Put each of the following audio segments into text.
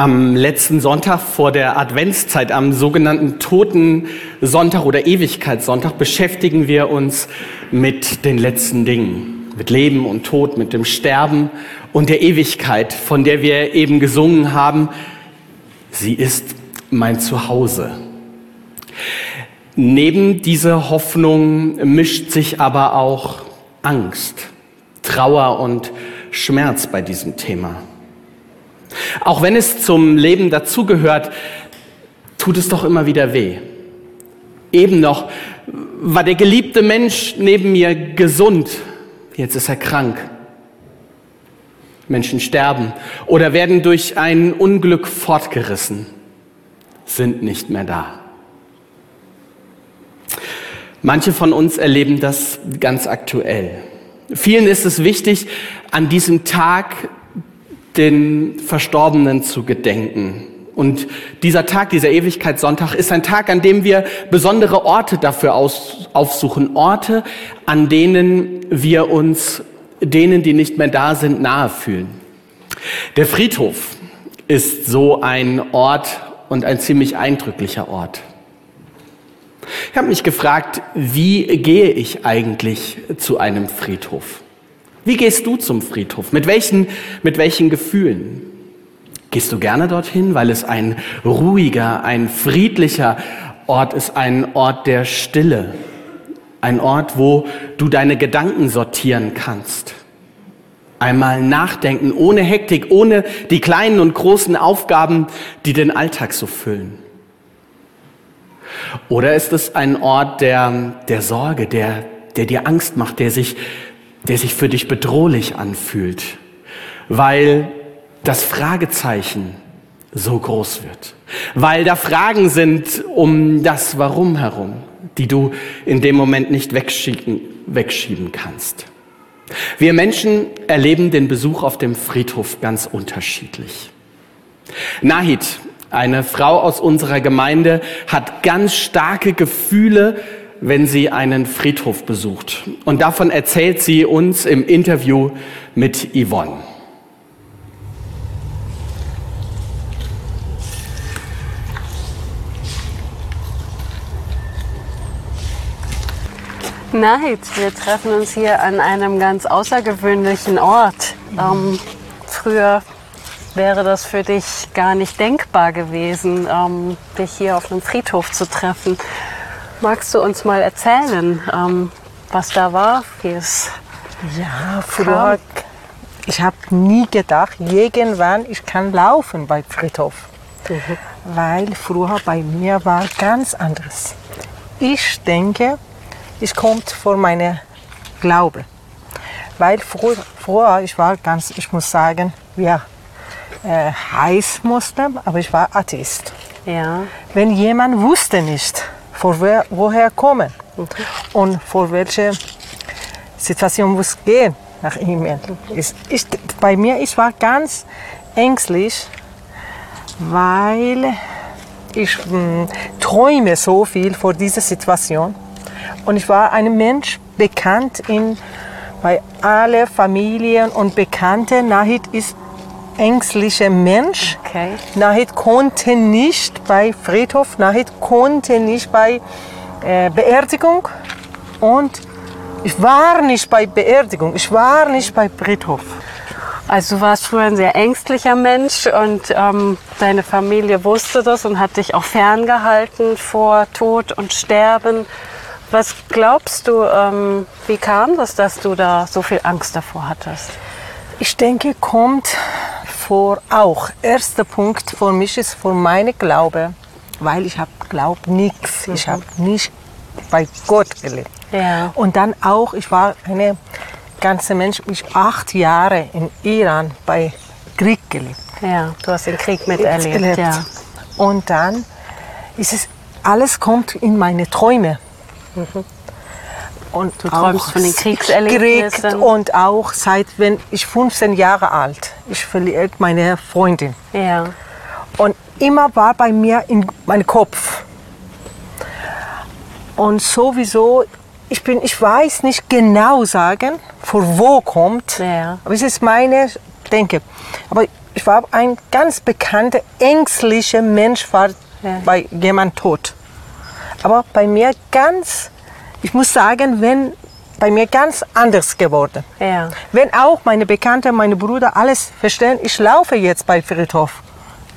Am letzten Sonntag vor der Adventszeit, am sogenannten Toten Sonntag oder Ewigkeitssonntag, beschäftigen wir uns mit den letzten Dingen, mit Leben und Tod, mit dem Sterben und der Ewigkeit, von der wir eben gesungen haben. Sie ist mein Zuhause. Neben dieser Hoffnung mischt sich aber auch Angst, Trauer und Schmerz bei diesem Thema. Auch wenn es zum Leben dazugehört, tut es doch immer wieder weh. Eben noch war der geliebte Mensch neben mir gesund, jetzt ist er krank. Menschen sterben oder werden durch ein Unglück fortgerissen, sind nicht mehr da. Manche von uns erleben das ganz aktuell. Vielen ist es wichtig, an diesem Tag den Verstorbenen zu gedenken. Und dieser Tag, dieser Ewigkeitssonntag ist ein Tag, an dem wir besondere Orte dafür aus, aufsuchen. Orte, an denen wir uns denen, die nicht mehr da sind, nahe fühlen. Der Friedhof ist so ein Ort und ein ziemlich eindrücklicher Ort. Ich habe mich gefragt, wie gehe ich eigentlich zu einem Friedhof? Wie gehst du zum Friedhof? Mit welchen, mit welchen Gefühlen? Gehst du gerne dorthin, weil es ein ruhiger, ein friedlicher Ort ist, ein Ort der Stille, ein Ort, wo du deine Gedanken sortieren kannst? Einmal nachdenken, ohne Hektik, ohne die kleinen und großen Aufgaben, die den Alltag so füllen. Oder ist es ein Ort der, der Sorge, der, der dir Angst macht, der sich, der sich für dich bedrohlich anfühlt, weil das Fragezeichen so groß wird, weil da Fragen sind um das Warum herum, die du in dem Moment nicht wegschieben, wegschieben kannst. Wir Menschen erleben den Besuch auf dem Friedhof ganz unterschiedlich. Nahid eine Frau aus unserer Gemeinde hat ganz starke Gefühle, wenn sie einen Friedhof besucht. Und davon erzählt sie uns im Interview mit Yvonne. Nein, wir treffen uns hier an einem ganz außergewöhnlichen Ort. Ähm, früher wäre das für dich gar nicht denkbar gewesen, ähm, dich hier auf einem Friedhof zu treffen. Magst du uns mal erzählen, ähm, was da war? Wie es ja, früher, ich habe nie gedacht, irgendwann ich kann laufen bei Friedhof. Mhm. Weil früher bei mir war ganz anderes. Ich denke, ich kommt vor meine Glaube. Weil früher, früher, ich war ganz, ich muss sagen, ja, äh, heiß Muslim, aber ich war Atheist. Ja. Wenn jemand wusste nicht, vor wer, woher kommen mhm. und vor welche Situation muss gehen nach ihm. Mhm. Bei mir, ich war ganz ängstlich, weil ich mh, hm, träume so viel vor dieser Situation. Und ich war ein Mensch bekannt in, bei allen Familien und Bekannten. Nahid ist ängstlicher Mensch. Okay. Nahid konnte nicht bei Friedhof, Nahid konnte nicht bei äh, Beerdigung und ich war nicht bei Beerdigung, ich war nicht bei Friedhof. Also du warst früher ein sehr ängstlicher Mensch und ähm, deine Familie wusste das und hat dich auch ferngehalten vor Tod und Sterben. Was glaubst du, ähm, wie kam das, dass du da so viel Angst davor hattest? Ich denke, kommt vor auch. Erster Punkt für mich ist für meine Glaube, weil ich habe glaubt nichts. Ich habe nicht bei Gott gelebt. Ja. Und dann auch, ich war eine ganze Mensch, ich acht Jahre in Iran bei Krieg gelebt. Ja, du hast den Krieg miterlebt. Ja. Und dann ist es, alles kommt in meine Träume. Mhm. Und du träumst von den Kriegserlebnissen? Und auch seit wenn ich 15 Jahre alt, ich verliere meine Freundin. Ja. Und immer war bei mir in meinem Kopf. Und sowieso, ich, bin, ich weiß nicht genau sagen, von wo kommt. Ja. Aber es ist meine Denke. Aber ich war ein ganz bekannter, ängstlicher Mensch, war Ja. bei jemand tot. Aber bei mir ganz, ich muss sagen, wenn bei mir ganz anders geworden. Ja. Wenn auch meine Bekannten, meine Brüder alles verstehen, ich laufe jetzt bei Friedhof.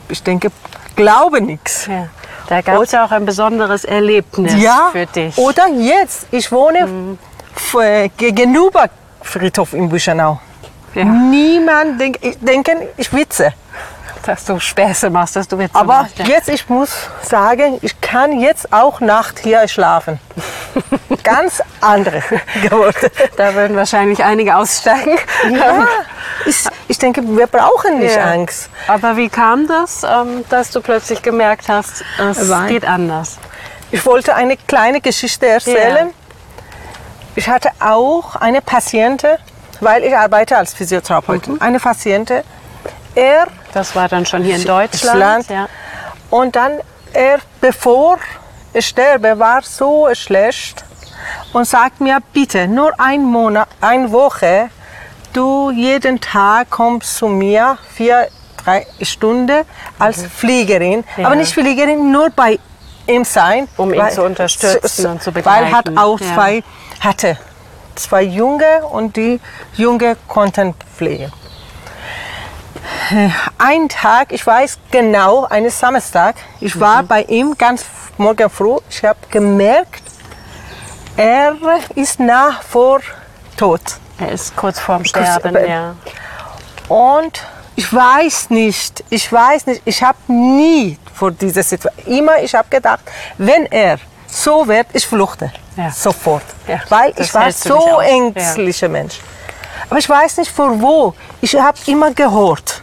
Ich denke, glaube nichts. ja. Da gab es ja auch ein besonderes Erlebnis Ja, für dich. oder jetzt. Ich wohne f- äh, gegenüber Friedhof in Büchenau. Ja. Niemand denk, ich denke, ich witze. Dass du Späße machst, dass du Witze Aber machst. Jetzt, ich muss sagen, ich kann jetzt auch Nacht hier schlafen. Ganz andere geworden. Da würden wahrscheinlich einige aussteigen. Ja, ich, ich denke, wir brauchen nicht Ja. Angst. Aber wie kam das, ähm, dass du plötzlich gemerkt hast, es Weil- geht anders? Ich wollte eine kleine Geschichte erzählen. Ich hatte auch eine Patientin, weil ich arbeite als Physiotherapeutin. Eine Patientin, er Das war dann schon hier in Deutschland. Deutschland. Ja. Und dann, er, bevor sterbe, war so schlecht und sagt mir, bitte, nur ein Monat, eine Woche, du jeden Tag kommst zu mir, vier, drei Stunden als Fliegerin. Mhm. Ja. Aber nicht Fliegerin, nur bei ihm sein. Um ihn zu unterstützen und zu Weil er hat begleiten. auch Ja. zwei, hatte zwei Junge und die Junge konnten pflegen. Ein Tag, ich weiß genau, eines Samstag, ich war bei ihm ganz morgen früh, ich habe gemerkt, er ist nach vor Tod. Er ist kurz vorm Sterben, äh, ja. Und ich weiß nicht, ich weiß nicht, ich habe nie vor dieser Situation, immer ich habe gedacht, wenn er so wird, ich fluchte Ja. sofort, Ja, weil ich war so aus. Ja. ängstlicher Mensch. Aber ich weiß nicht vor wo. Ich habe immer gehört.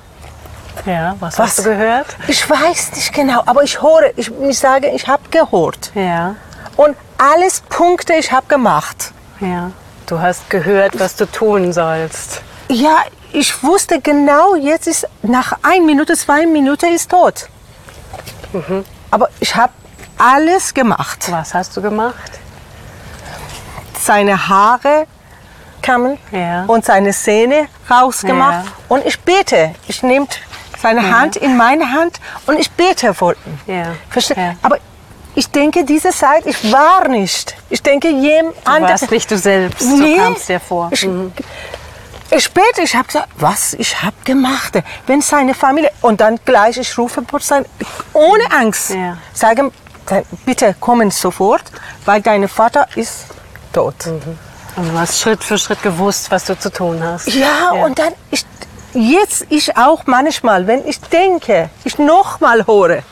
Ja, was, Was? hast du gehört? Ich weiß nicht genau, aber ich höre, ich, ich sage, ich habe gehört. Ja, Und alles Punkte ich habe gemacht. ja. Du hast gehört, was du tun sollst. Ja, ich wusste genau, jetzt ist nach ein Minute, zwei Minuten ist tot. Mhm. Aber ich habe alles gemacht. Was hast du gemacht? Seine Haare kamen Ja. und seine Zähne rausgemacht. Ja. Und ich bete. Ich nehme seine Hand in meine Hand und ich bete vor ihm. Ja. Verste- Ja. Aber ich denke, diese Zeit, ich war nicht. Ich denke, jemand Du anderes. warst nicht du selbst, Nee. so kam es dir vor. Ich, Mhm. bete, ich habe gesagt, was ich habe gemacht. Wenn seine Familie und dann gleich ich rufe sein, ohne Angst, Ja. sagen, bitte kommen sofort, weil dein Vater ist tot. Und du hast Schritt für Schritt gewusst, was du zu tun hast. Ja, und dann ich, jetzt ich auch manchmal, wenn ich denke, ich noch mal höre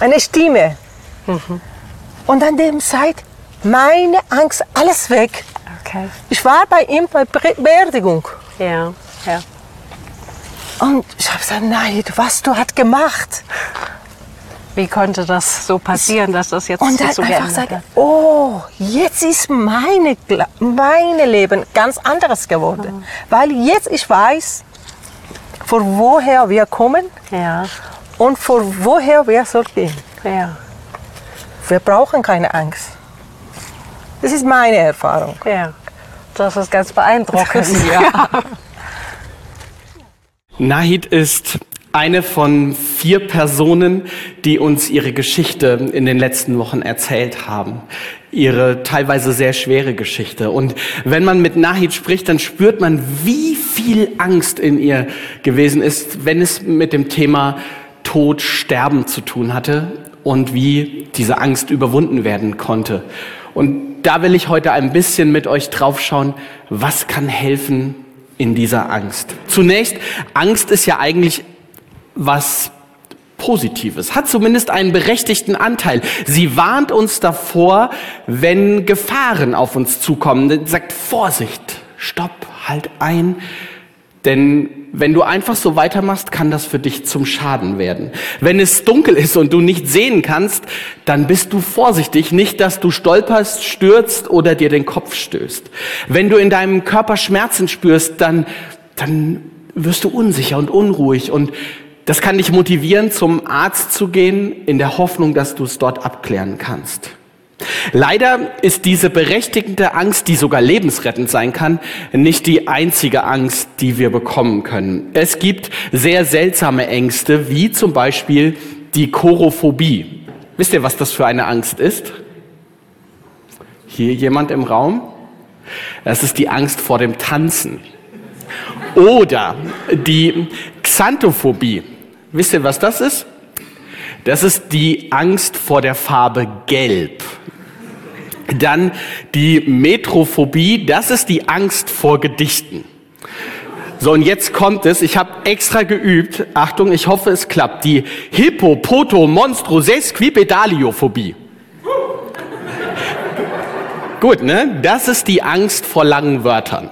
eine Stimme und an dem Zeit meine Angst alles weg. Okay. Ich war bei ihm bei Be Beerdigung. Ja, ja. Und ich habe gesagt, nein, was du hast gemacht. Wie konnte das so passieren, dass das jetzt Und dann so einfach geändert sagen, hat? oh, jetzt ist meine, meine Leben ganz anderes geworden. Weil jetzt ich weiß, von woher wir kommen Ja, und von woher wir soll gehen. ja, Wir brauchen keine Angst. Das ist meine Erfahrung. ja. Das ist ganz beeindruckend. Ja. Nahid ist eine von vier Personen, die uns ihre Geschichte in den letzten Wochen erzählt haben. Ihre teilweise sehr schwere Geschichte. Und wenn man mit Nahid spricht, dann spürt man, wie viel Angst in ihr gewesen ist, wenn es mit dem Thema Tod, Sterben zu tun hatte und wie diese Angst überwunden werden konnte. Und da will ich heute ein bisschen mit euch draufschauen, was kann helfen, in dieser Angst. Zunächst, Angst ist ja eigentlich was Positives, hat zumindest einen berechtigten Anteil. Sie warnt uns davor, wenn Gefahren auf uns zukommen. Sie sagt Vorsicht, stopp, halt ein. Denn wenn du einfach so weitermachst, kann das für dich zum Schaden werden. Wenn es dunkel ist und du nicht sehen kannst, dann bist du vorsichtig, nicht, dass du stolperst, stürzt oder dir den Kopf stößt. Wenn du in deinem Körper Schmerzen spürst, dann, dann wirst du unsicher und unruhig und das kann dich motivieren, zum Arzt zu gehen, in der Hoffnung, dass du es dort abklären kannst. Leider ist diese berechtigende Angst, die sogar lebensrettend sein kann, nicht die einzige Angst, die wir bekommen können. Es gibt sehr seltsame Ängste, wie zum Beispiel die Chorophobie. Wisst ihr, was das für eine Angst ist? Hier jemand im Raum? Das ist die Angst vor dem Tanzen. Oder die Xanthophobie. Wisst ihr, was das ist? Das ist die Angst vor der Farbe Gelb. Dann die Metrophobie, das ist die Angst vor Gedichten. So, und jetzt kommt es, ich habe extra geübt, Achtung, ich hoffe es klappt, die Hippopoto Monstro Sesquipedaliophobie. Gut, ne? Das ist die Angst vor langen Wörtern.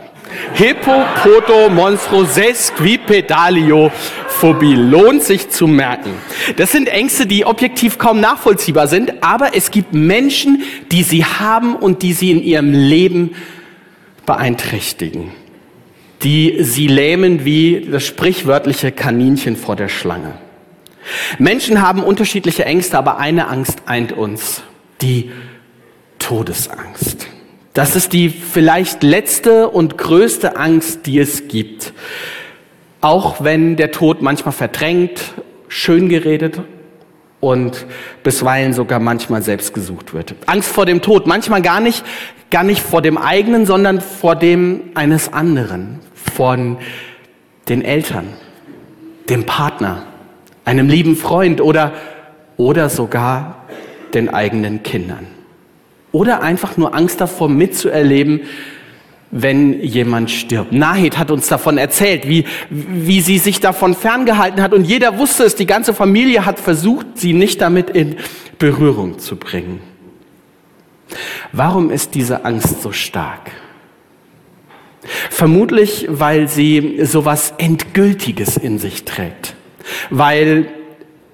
Hippopoto Monstro Sesquipedalio Phobie lohnt sich zu merken. Das sind Ängste, die objektiv kaum nachvollziehbar sind, aber es gibt Menschen, die sie haben und die sie in ihrem Leben beeinträchtigen. Die sie lähmen wie das sprichwörtliche Kaninchen vor der Schlange. Menschen haben unterschiedliche Ängste, aber eine Angst eint uns. Die Todesangst. Das ist die vielleicht letzte und größte Angst, die es gibt. Auch wenn der Tod manchmal verdrängt, schön geredet und bisweilen sogar manchmal selbst gesucht wird. Angst vor dem Tod, manchmal gar nicht, gar nicht vor dem eigenen, sondern vor dem eines anderen, von den Eltern, dem Partner, einem lieben Freund oder, oder sogar den eigenen Kindern. Oder einfach nur Angst davor mitzuerleben, wenn jemand stirbt. Nahid hat uns davon erzählt, wie, wie sie sich davon ferngehalten hat und jeder wusste es, die ganze Familie hat versucht, sie nicht damit in Berührung zu bringen. Warum ist diese Angst so stark? Vermutlich, weil sie sowas Endgültiges in sich trägt, weil,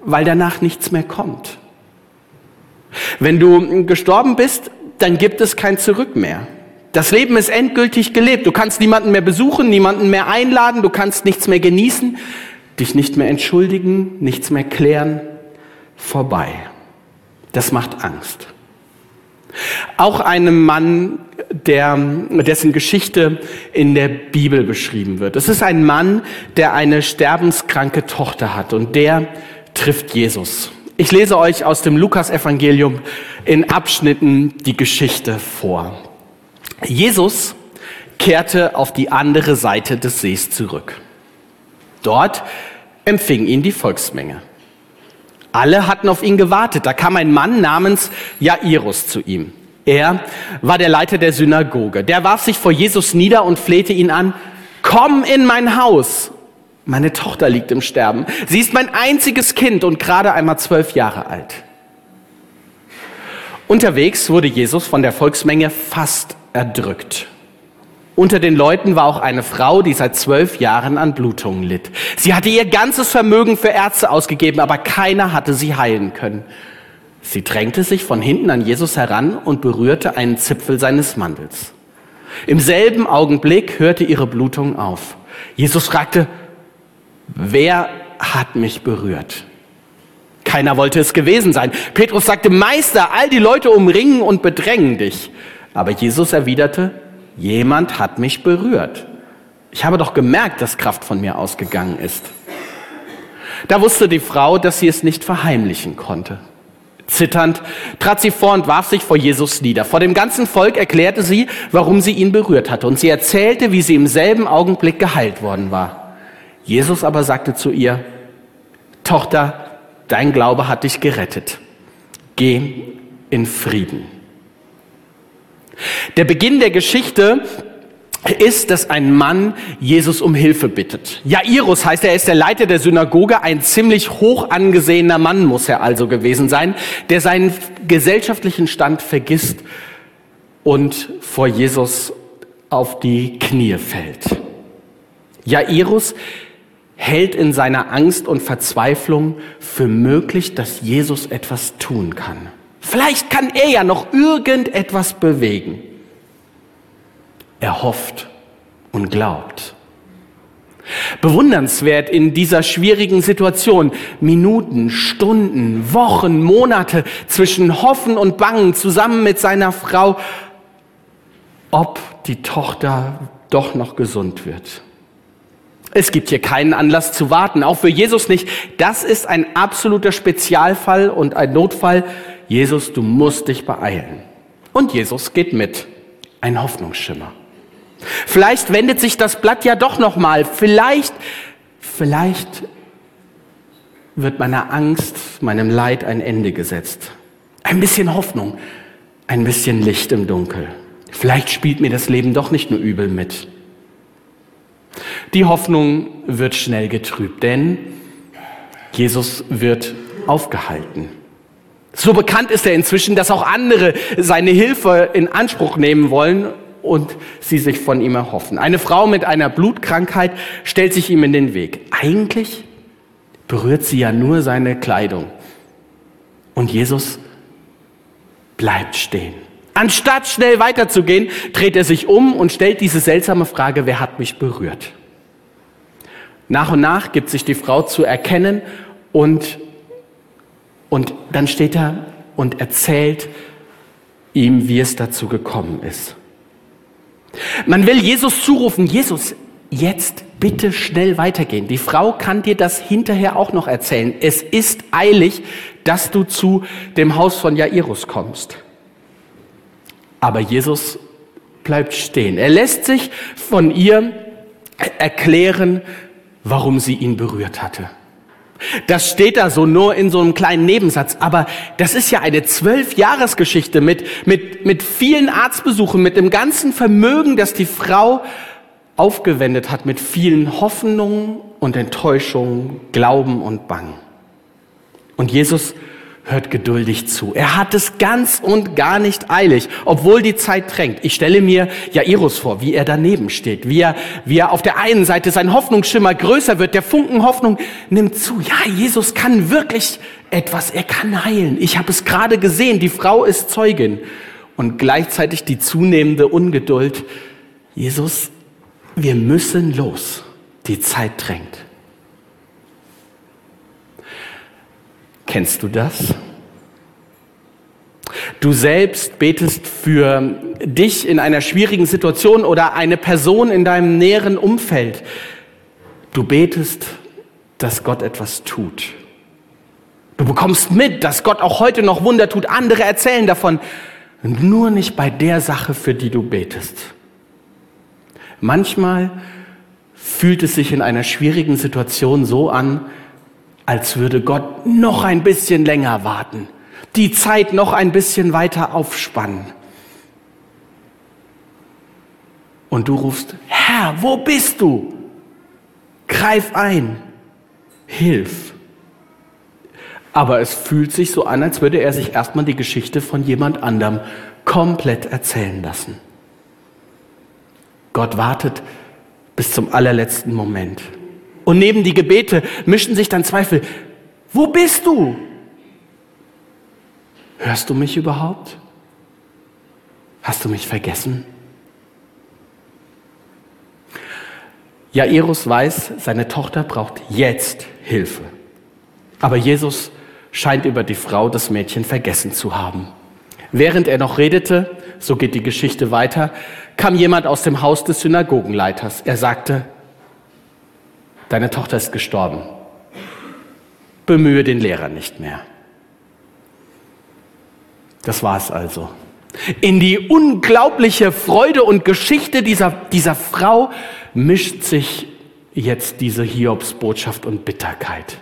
weil danach nichts mehr kommt. Wenn du gestorben bist, dann gibt es kein Zurück mehr. Das Leben ist endgültig gelebt. Du kannst niemanden mehr besuchen, niemanden mehr einladen, du kannst nichts mehr genießen, dich nicht mehr entschuldigen, nichts mehr klären. Vorbei. Das macht Angst. Auch einem Mann, der, dessen Geschichte in der Bibel beschrieben wird. Es ist ein Mann, der eine sterbenskranke Tochter hat und der trifft Jesus. Ich lese euch aus dem Lukas-Evangelium in Abschnitten die Geschichte vor. Jesus kehrte auf die andere Seite des Sees zurück. Dort empfing ihn die Volksmenge. Alle hatten auf ihn gewartet. Da kam ein Mann namens Jairus zu ihm. Er war der Leiter der Synagoge. Der warf sich vor Jesus nieder und flehte ihn an, komm in mein Haus. Meine Tochter liegt im Sterben. Sie ist mein einziges Kind und gerade einmal zwölf Jahre alt. Unterwegs wurde Jesus von der Volksmenge fast erdrückt. Unter den Leuten war auch eine Frau, die seit zwölf Jahren an Blutungen litt. Sie hatte ihr ganzes Vermögen für Ärzte ausgegeben, aber keiner hatte sie heilen können. Sie drängte sich von hinten an Jesus heran und berührte einen Zipfel seines Mantels. Im selben Augenblick hörte ihre Blutung auf. Jesus fragte, wer hat mich berührt? Keiner wollte es gewesen sein. Petrus sagte, Meister, all die Leute umringen und bedrängen dich. Aber Jesus erwiderte, jemand hat mich berührt. Ich habe doch gemerkt, dass Kraft von mir ausgegangen ist. Da wusste die Frau, dass sie es nicht verheimlichen konnte. Zitternd trat sie vor und warf sich vor Jesus nieder. Vor dem ganzen Volk erklärte sie, warum sie ihn berührt hatte. Und sie erzählte, wie sie im selben Augenblick geheilt worden war. Jesus aber sagte zu ihr, Tochter, dein Glaube hat dich gerettet. Geh in Frieden. Der Beginn der Geschichte ist, dass ein Mann Jesus um Hilfe bittet. Jairus heißt er, er ist der Leiter der Synagoge, ein ziemlich hoch angesehener Mann muss er also gewesen sein, der seinen gesellschaftlichen Stand vergisst und vor Jesus auf die Knie fällt. Jairus hält in seiner Angst und Verzweiflung für möglich, dass Jesus etwas tun kann. Vielleicht kann er ja noch irgendetwas bewegen. Er hofft und glaubt. Bewundernswert in dieser schwierigen Situation. Minuten, Stunden, Wochen, Monate zwischen Hoffen und Bangen zusammen mit seiner Frau, ob die Tochter doch noch gesund wird. Es gibt hier keinen Anlass zu warten, auch für Jesus nicht. Das ist ein absoluter Spezialfall und ein Notfall. Jesus, du musst dich beeilen. Und Jesus geht mit. Ein Hoffnungsschimmer. Vielleicht wendet sich das Blatt ja doch noch mal. Vielleicht, vielleicht wird meiner Angst, meinem Leid ein Ende gesetzt. Ein bisschen Hoffnung, ein bisschen Licht im Dunkel. Vielleicht spielt mir das Leben doch nicht nur übel mit. Die Hoffnung wird schnell getrübt, denn Jesus wird aufgehalten. So bekannt ist er inzwischen, dass auch andere seine Hilfe in Anspruch nehmen wollen und sie sich von ihm erhoffen. Eine Frau mit einer Blutkrankheit stellt sich ihm in den Weg. Eigentlich berührt sie ja nur seine Kleidung. Und Jesus bleibt stehen. Anstatt schnell weiterzugehen, dreht er sich um und stellt diese seltsame Frage, wer hat mich berührt? Nach und nach gibt sich die Frau zu erkennen und, und dann steht er und erzählt ihm, wie es dazu gekommen ist. Man will Jesus zurufen, Jesus, jetzt bitte schnell weitergehen. Die Frau kann dir das hinterher auch noch erzählen. Es ist eilig, dass du zu dem Haus von Jairus kommst. Aber Jesus bleibt stehen. Er lässt sich von ihr erklären, warum sie ihn berührt hatte. Das steht da so nur in so einem kleinen Nebensatz, aber das ist ja eine zwölf Jahresgeschichte mit, mit, mit vielen Arztbesuchen, mit dem ganzen Vermögen, das die Frau aufgewendet hat, mit vielen Hoffnungen und Enttäuschungen, Glauben und Bang. Und Jesus hört geduldig zu. Er hat es ganz und gar nicht eilig, obwohl die Zeit drängt. Ich stelle mir Jairus vor, wie er daneben steht, wie er, wie er auf der einen Seite sein Hoffnungsschimmer größer wird, der Funken Hoffnung nimmt zu. Ja, Jesus kann wirklich etwas, er kann heilen. Ich habe es gerade gesehen, die Frau ist Zeugin. Und gleichzeitig die zunehmende Ungeduld. Jesus, wir müssen los. Die Zeit drängt. Kennst du das? Du selbst betest für dich in einer schwierigen Situation oder eine Person in deinem näheren Umfeld. Du betest, dass Gott etwas tut. Du bekommst mit, dass Gott auch heute noch Wunder tut. Andere erzählen davon. Nur nicht bei der Sache, für die du betest. Manchmal fühlt es sich in einer schwierigen Situation so an, als würde Gott noch ein bisschen länger warten, die Zeit noch ein bisschen weiter aufspannen. Und du rufst, Herr, wo bist du? Greif ein, hilf. Aber es fühlt sich so an, als würde er sich erstmal die Geschichte von jemand anderem komplett erzählen lassen. Gott wartet bis zum allerletzten Moment. Und neben die Gebete mischen sich dann Zweifel. Wo bist du? Hörst du mich überhaupt? Hast du mich vergessen? Jairus weiß, seine Tochter braucht jetzt Hilfe. Aber Jesus scheint über die Frau das Mädchen vergessen zu haben. Während er noch redete, so geht die Geschichte weiter, kam jemand aus dem Haus des Synagogenleiters. Er sagte, deine Tochter ist gestorben. Bemühe den Lehrer nicht mehr. Das war es also. In die unglaubliche Freude und Geschichte dieser, dieser Frau mischt sich jetzt diese Hiobsbotschaft und Bitterkeit.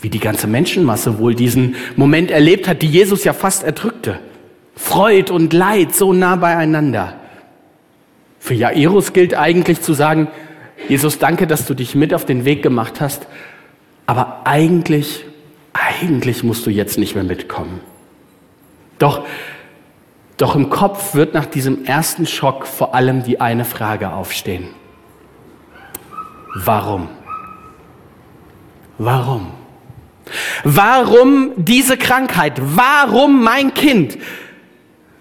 Wie die ganze Menschenmasse wohl diesen Moment erlebt hat, die Jesus ja fast erdrückte. Freud und Leid so nah beieinander. Für Jairus gilt eigentlich zu sagen, Jesus, danke, dass du dich mit auf den Weg gemacht hast, aber eigentlich, eigentlich musst du jetzt nicht mehr mitkommen. Doch, doch im Kopf wird nach diesem ersten Schock vor allem die eine Frage aufstehen. Warum? Warum? Warum diese Krankheit? Warum mein Kind?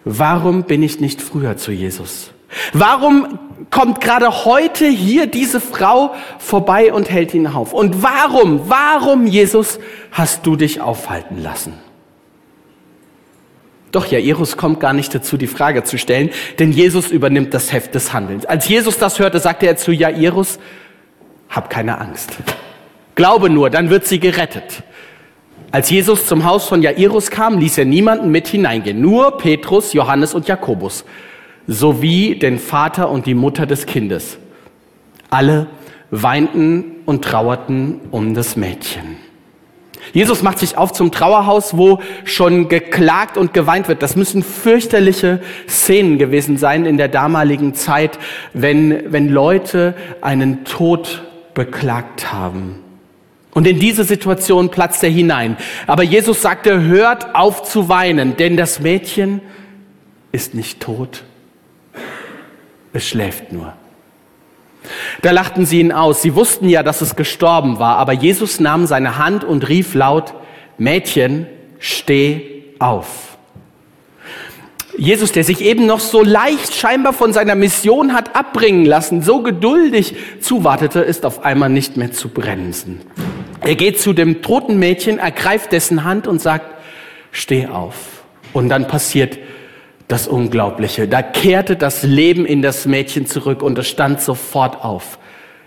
Warum bin ich nicht früher zu Jesus? Warum kommt gerade heute hier diese Frau vorbei und hält ihn auf? Und warum, warum, Jesus, hast du dich aufhalten lassen? Doch Jairus kommt gar nicht dazu, die Frage zu stellen, denn Jesus übernimmt das Heft des Handelns. Als Jesus das hörte, sagte er zu Jairus, hab keine Angst. Glaube nur, dann wird sie gerettet. Als Jesus zum Haus von Jairus kam, ließ er niemanden mit hineingehen, nur Petrus, Johannes und Jakobus, sowie den Vater und die Mutter des Kindes. Alle weinten und trauerten um das Mädchen. Jesus macht sich auf zum Trauerhaus, wo schon geklagt und geweint wird. Das müssen fürchterliche Szenen gewesen sein in der damaligen Zeit, wenn, wenn Leute einen Tod beklagt haben. Und in diese Situation platzt er hinein. Aber Jesus sagte, hört auf zu weinen, denn das Mädchen ist nicht tot, es schläft nur. Da lachten sie ihn aus. Sie wussten ja, dass es gestorben war, aber Jesus nahm seine Hand und rief laut, Mädchen, steh auf. Jesus, der sich eben noch so leicht scheinbar von seiner Mission hat abbringen lassen, so geduldig zuwartete, ist auf einmal nicht mehr zu bremsen. Er geht zu dem toten Mädchen, ergreift dessen Hand und sagt, steh auf. Und dann passiert das Unglaubliche. Da kehrte das Leben in das Mädchen zurück und es stand sofort auf.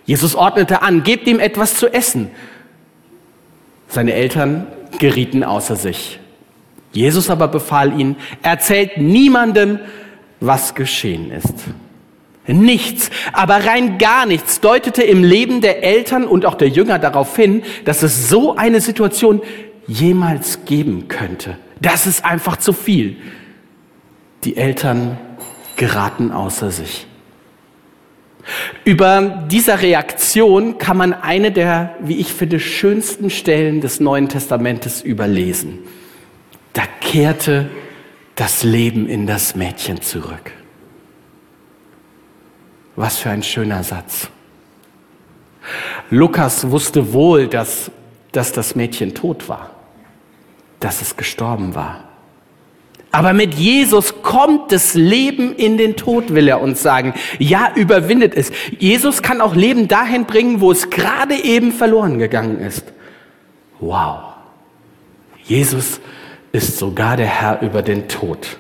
Jesus ordnete an, gebt ihm etwas zu essen. Seine Eltern gerieten außer sich. Jesus aber befahl ihnen, erzählt niemandem, was geschehen ist. Nichts, aber rein gar nichts deutete im Leben der Eltern und auch der Jünger darauf hin, dass es so eine Situation jemals geben könnte. Das ist einfach zu viel. Die Eltern geraten außer sich. Über dieser Reaktion kann man eine der, wie ich finde, schönsten Stellen des Neuen Testamentes überlesen. Da kehrte das Leben in das Mädchen zurück. Was für ein schöner Satz. Lukas wusste wohl, dass, dass das Mädchen tot war, dass es gestorben war. Aber mit Jesus kommt das Leben in den Tod, will er uns sagen. Ja, überwindet es. Jesus kann auch Leben dahin bringen, wo es gerade eben verloren gegangen ist. Wow. Jesus ist sogar der Herr über den Tod.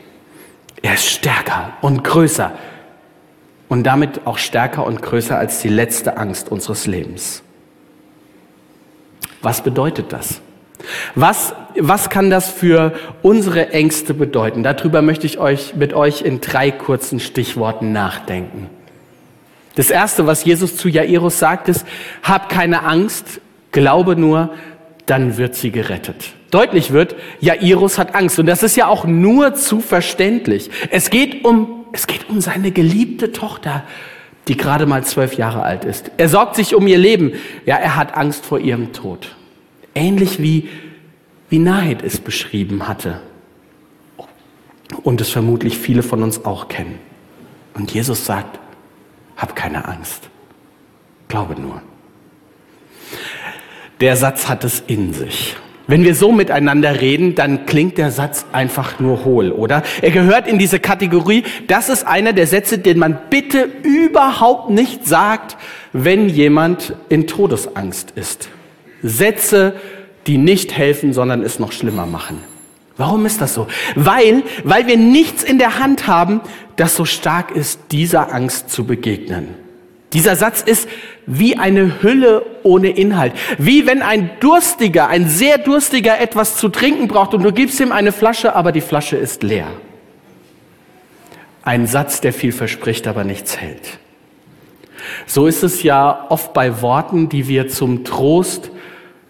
Er ist stärker und größer und damit auch stärker und größer als die letzte Angst unseres Lebens. Was bedeutet das? Was, was kann das für unsere Ängste bedeuten? Darüber möchte ich euch, mit euch in drei kurzen Stichworten nachdenken. Das erste, was Jesus zu Jairus sagt, ist, hab keine Angst, glaube nur, dann wird sie gerettet. Deutlich wird, Jairus hat Angst. Und das ist ja auch nur zu verständlich. Es geht um, es geht um seine geliebte Tochter, die gerade mal zwölf Jahre alt ist. Er sorgt sich um ihr Leben. Ja, er hat Angst vor ihrem Tod. Ähnlich wie, wie Nahid es beschrieben hatte. Und es vermutlich viele von uns auch kennen. Und Jesus sagt, hab keine Angst. Glaube nur. Der Satz hat es in sich. Wenn wir so miteinander reden, dann klingt der Satz einfach nur hohl, oder? Er gehört in diese Kategorie, das ist einer der Sätze, den man bitte überhaupt nicht sagt, wenn jemand in Todesangst ist. Sätze, die nicht helfen, sondern es noch schlimmer machen. Warum ist das so? Weil, weil wir nichts in der Hand haben, das so stark ist, dieser Angst zu begegnen. Dieser Satz ist wie eine Hülle ohne Inhalt. Wie wenn ein Durstiger, ein sehr Durstiger etwas zu trinken braucht und du gibst ihm eine Flasche, aber die Flasche ist leer. Ein Satz, der viel verspricht, aber nichts hält. So ist es ja oft bei Worten, die wir zum Trost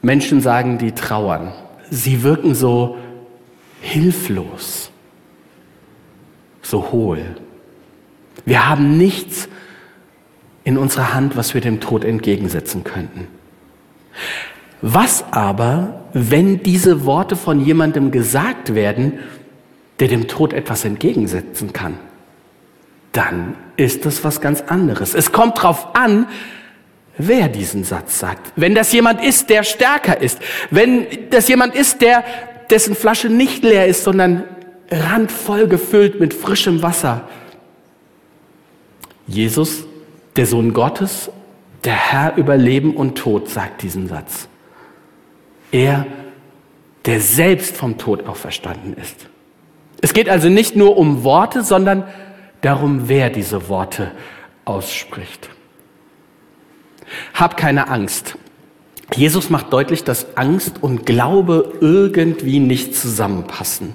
Menschen sagen, die trauern. Sie wirken so hilflos, so hohl. Wir haben nichts in unserer Hand, was wir dem Tod entgegensetzen könnten. Was aber, wenn diese Worte von jemandem gesagt werden, der dem Tod etwas entgegensetzen kann? Dann ist das was ganz anderes. Es kommt darauf an, wer diesen Satz sagt. Wenn das jemand ist, der stärker ist, wenn das jemand ist, der dessen Flasche nicht leer ist, sondern randvoll gefüllt mit frischem Wasser. Jesus, der Sohn Gottes, der Herr über Leben und Tod, sagt diesen Satz. Er, der selbst vom Tod auferstanden ist. Es geht also nicht nur um Worte, sondern darum, wer diese Worte ausspricht. Hab keine Angst. Jesus macht deutlich, dass Angst und Glaube irgendwie nicht zusammenpassen.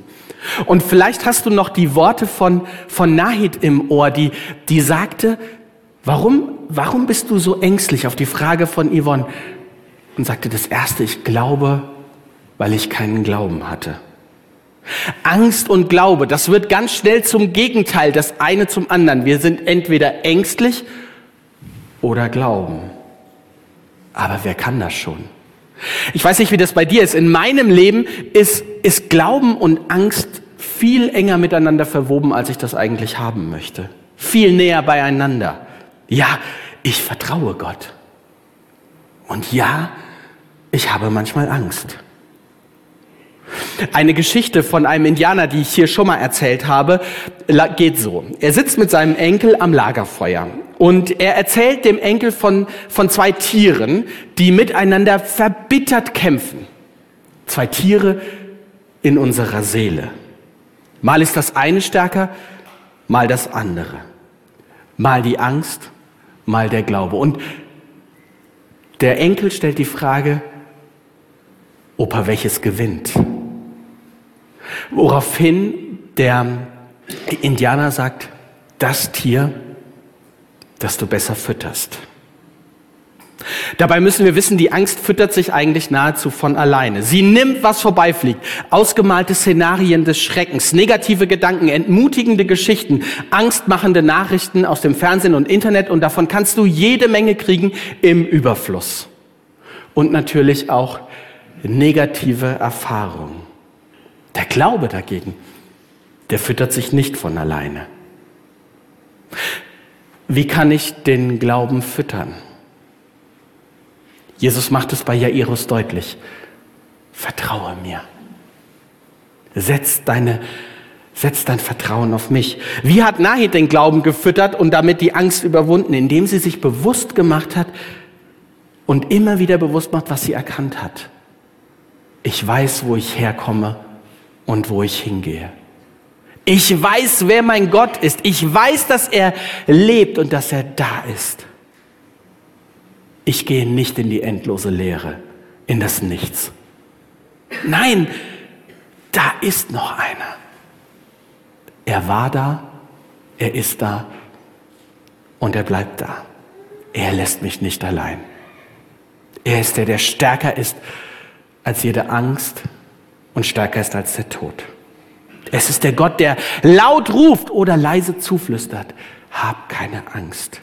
Und vielleicht hast du noch die Worte von, von Nahid im Ohr, die, die sagte, warum, warum bist du so ängstlich auf die Frage von Yvonne? Und sagte das erste, ich glaube, weil ich keinen Glauben hatte. Angst und Glaube, das wird ganz schnell zum Gegenteil, das eine zum anderen. Wir sind entweder ängstlich oder glauben. Aber wer kann das schon? Ich weiß nicht, wie das bei dir ist. In meinem Leben ist, ist Glauben und Angst viel enger miteinander verwoben, als ich das eigentlich haben möchte. Viel näher beieinander. Ja, ich vertraue Gott. Und ja, ich habe manchmal Angst. Eine Geschichte von einem Indianer, die ich hier schon mal erzählt habe, geht so. Er sitzt mit seinem Enkel am Lagerfeuer und er erzählt dem Enkel von, von zwei Tieren, die miteinander verbittert kämpfen. Zwei Tiere in unserer Seele. Mal ist das eine stärker, mal das andere. Mal die Angst, mal der Glaube. Und der Enkel stellt die Frage, Opa, welches gewinnt? Woraufhin der Indianer sagt, das Tier, das du besser fütterst. Dabei müssen wir wissen, die Angst füttert sich eigentlich nahezu von alleine. Sie nimmt, was vorbeifliegt. Ausgemalte Szenarien des Schreckens, negative Gedanken, entmutigende Geschichten, angstmachende Nachrichten aus dem Fernsehen und Internet und davon kannst du jede Menge kriegen im Überfluss. Und natürlich auch negative Erfahrungen. Der Glaube dagegen, der füttert sich nicht von alleine. Wie kann ich den Glauben füttern? Jesus macht es bei Jairus deutlich. Vertraue mir. Setz deine, setz dein Vertrauen auf mich. Wie hat Nahid den Glauben gefüttert und damit die Angst überwunden? Indem sie sich bewusst gemacht hat und immer wieder bewusst macht, was sie erkannt hat. Ich weiß, wo ich herkomme und wo ich hingehe. Ich weiß, wer mein Gott ist. Ich weiß, dass er lebt und dass er da ist. Ich gehe nicht in die endlose Leere, in das Nichts. Nein, da ist noch einer. Er war da, er ist da und er bleibt da. Er lässt mich nicht allein. Er ist der, der stärker ist als jede Angst, und stärker ist als der Tod. Es ist der Gott, der laut ruft oder leise zuflüstert. Hab keine Angst.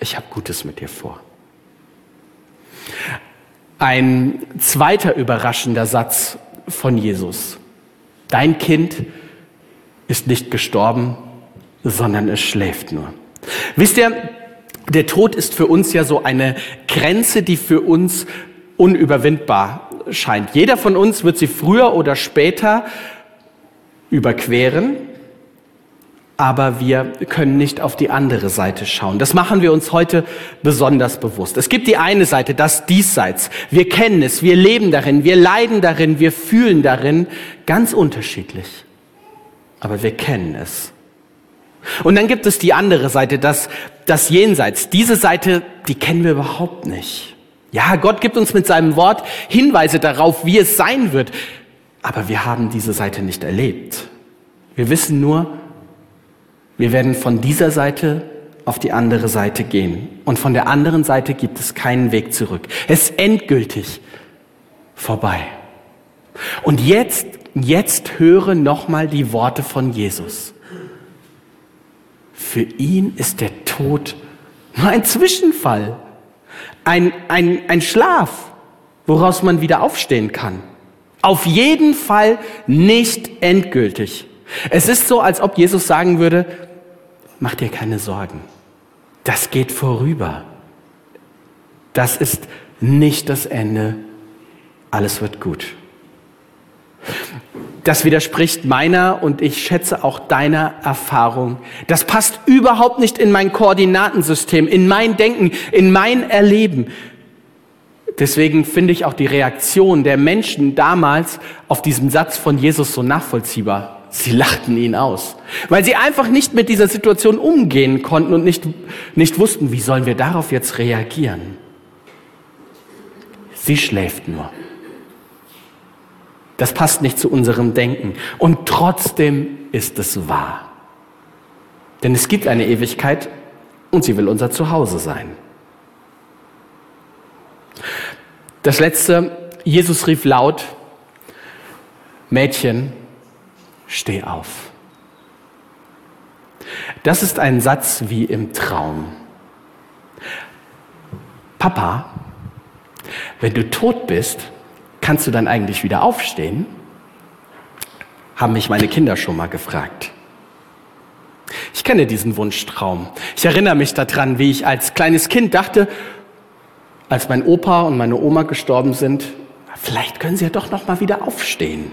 Ich habe Gutes mit dir vor. Ein zweiter überraschender Satz von Jesus. Dein Kind ist nicht gestorben, sondern es schläft nur. Wisst ihr, der Tod ist für uns ja so eine Grenze, die für uns unüberwindbar scheint. Jeder von uns wird sie früher oder später überqueren, aber wir können nicht auf die andere Seite schauen. Das machen wir uns heute besonders bewusst. Es gibt die eine Seite, das Diesseits. Wir kennen es, wir leben darin, wir leiden darin, wir fühlen darin, ganz unterschiedlich. Aber wir kennen es. Und dann gibt es die andere Seite, das, das Jenseits. Diese Seite, die kennen wir überhaupt nicht. Ja, Gott gibt uns mit seinem Wort Hinweise darauf, wie es sein wird. Aber wir haben diese Seite nicht erlebt. Wir wissen nur, wir werden von dieser Seite auf die andere Seite gehen. Und von der anderen Seite gibt es keinen Weg zurück. Es ist endgültig vorbei. Und jetzt, jetzt höre nochmal die Worte von Jesus. Für ihn ist der Tod nur ein Zwischenfall ein, ein, ein Schlaf, woraus man wieder aufstehen kann. Auf jeden Fall nicht endgültig. Es ist so, als ob Jesus sagen würde, mach dir keine Sorgen. Das geht vorüber. Das ist nicht das Ende. Alles wird gut. das widerspricht meiner und ich schätze auch deiner Erfahrung. Das passt überhaupt nicht in mein Koordinatensystem, in mein Denken, in mein Erleben. Deswegen finde ich auch die Reaktion der Menschen damals auf diesen Satz von Jesus so nachvollziehbar. Sie lachten ihn aus, weil sie einfach nicht mit dieser Situation umgehen konnten und nicht, nicht wussten, wie sollen wir darauf jetzt reagieren. Sie schläft nur. Das passt nicht zu unserem Denken. Und trotzdem ist es wahr. Denn es gibt eine Ewigkeit und sie will unser Zuhause sein. Das letzte, Jesus rief laut, Mädchen, steh auf. Das ist ein Satz wie im Traum. Papa, wenn du tot bist, kannst du dann eigentlich wieder aufstehen? Haben mich meine Kinder schon mal gefragt. Ich kenne diesen Wunschtraum. Ich erinnere mich daran, wie ich als kleines Kind dachte, als mein Opa und meine Oma gestorben sind, vielleicht können sie ja doch noch mal wieder aufstehen.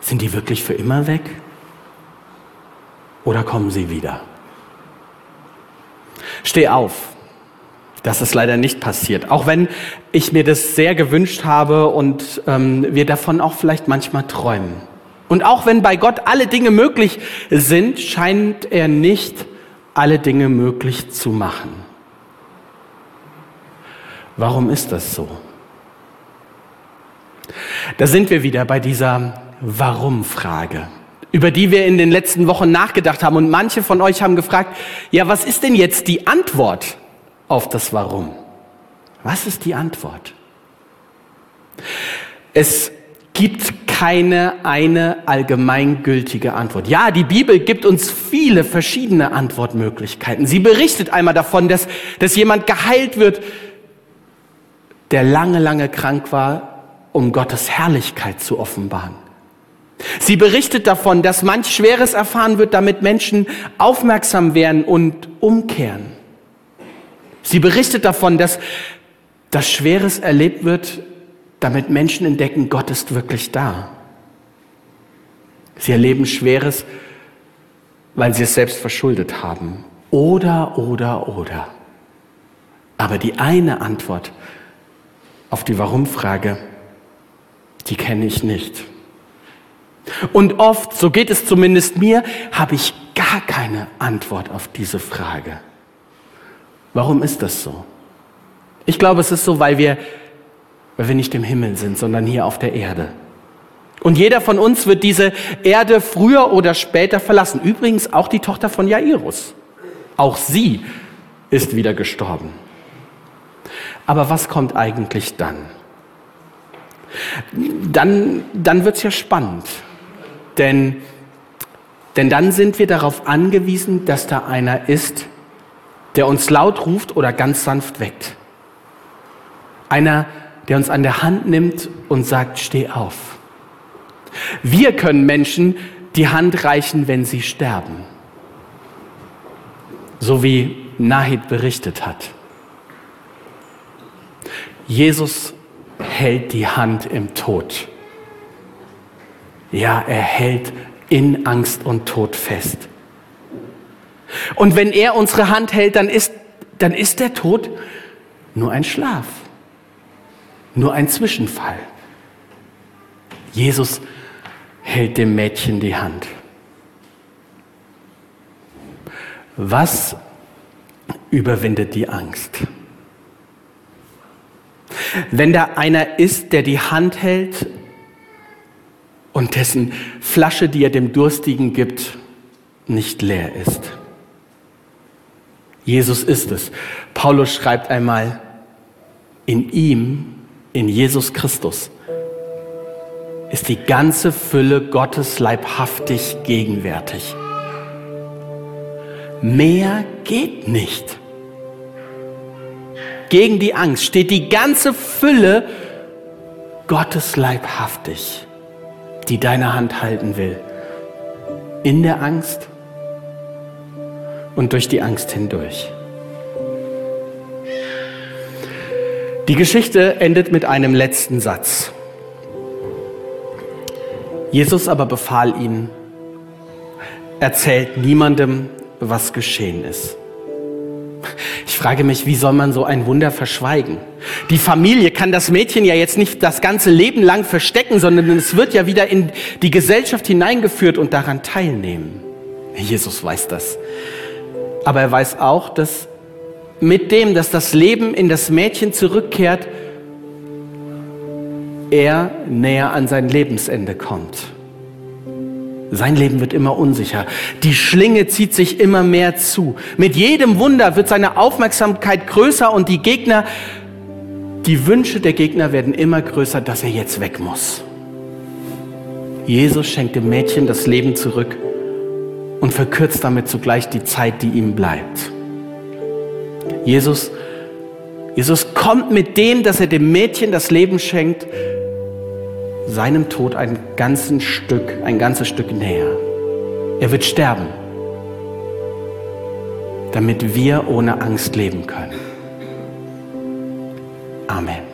Sind die wirklich für immer weg? Oder kommen sie wieder? Steh auf, das ist leider nicht passiert. Auch wenn ich mir das sehr gewünscht habe und ähm, wir davon auch vielleicht manchmal träumen. Und auch wenn bei Gott alle Dinge möglich sind, scheint er nicht alle Dinge möglich zu machen. Warum ist das so? Da sind wir wieder bei dieser Warum-Frage, über die wir in den letzten Wochen nachgedacht haben. Und manche von euch haben gefragt, ja, was ist denn jetzt die Antwort auf das Warum. Was ist die Antwort? Es gibt keine eine allgemeingültige Antwort. Ja, die Bibel gibt uns viele verschiedene Antwortmöglichkeiten. Sie berichtet einmal davon, dass, dass jemand geheilt wird, der lange, lange krank war, um Gottes Herrlichkeit zu offenbaren. Sie berichtet davon, dass manch Schweres erfahren wird, damit Menschen aufmerksam werden und umkehren. Sie berichtet davon, dass das Schweres erlebt wird, damit Menschen entdecken, Gott ist wirklich da. Sie erleben Schweres, weil sie es selbst verschuldet haben. Oder, oder, oder. Aber die eine Antwort auf die Warum-Frage, die kenne ich nicht. Und oft, so geht es zumindest mir, habe ich gar keine Antwort auf diese Frage. Warum ist das so? Ich glaube, es ist so, weil wir, weil wir nicht im Himmel sind, sondern hier auf der Erde. Und jeder von uns wird diese Erde früher oder später verlassen. Übrigens auch die Tochter von Jairus. Auch sie ist wieder gestorben. Aber was kommt eigentlich dann? Dann, dann wird es ja spannend. Denn, denn dann sind wir darauf angewiesen, dass da einer ist, der uns laut ruft oder ganz sanft weckt. Einer, der uns an der Hand nimmt und sagt, steh auf. Wir können Menschen die Hand reichen, wenn sie sterben. So wie Nahid berichtet hat. Jesus hält die Hand im Tod. Ja, er hält in Angst und Tod fest. Und wenn er unsere Hand hält, dann ist, dann ist der Tod nur ein Schlaf, nur ein Zwischenfall. Jesus hält dem Mädchen die Hand. Was überwindet die Angst? Wenn da einer ist, der die Hand hält und dessen Flasche, die er dem Durstigen gibt, nicht leer ist. Jesus ist es. Paulus schreibt einmal, in ihm, in Jesus Christus, ist die ganze Fülle Gottes leibhaftig gegenwärtig. Mehr geht nicht. Gegen die Angst steht die ganze Fülle Gottes leibhaftig, die deine Hand halten will. In der Angst und durch die Angst hindurch. Die Geschichte endet mit einem letzten Satz. Jesus aber befahl ihnen, erzählt niemandem, was geschehen ist. Ich frage mich, wie soll man so ein Wunder verschweigen? Die Familie kann das Mädchen ja jetzt nicht das ganze Leben lang verstecken, sondern es wird ja wieder in die Gesellschaft hineingeführt und daran teilnehmen. Jesus weiß das. Aber er weiß auch, dass mit dem, dass das Leben in das Mädchen zurückkehrt, er näher an sein Lebensende kommt. Sein Leben wird immer unsicher. Die Schlinge zieht sich immer mehr zu. Mit jedem Wunder wird seine Aufmerksamkeit größer und die Gegner, die Wünsche der Gegner werden immer größer, dass er jetzt weg muss. Jesus schenkt dem Mädchen das Leben zurück und verkürzt damit zugleich die Zeit, die ihm bleibt. Jesus, Jesus kommt mit dem, dass er dem Mädchen das Leben schenkt, seinem Tod ein ganzes Stück, ein ganzes Stück näher. Er wird sterben, damit wir ohne Angst leben können. Amen.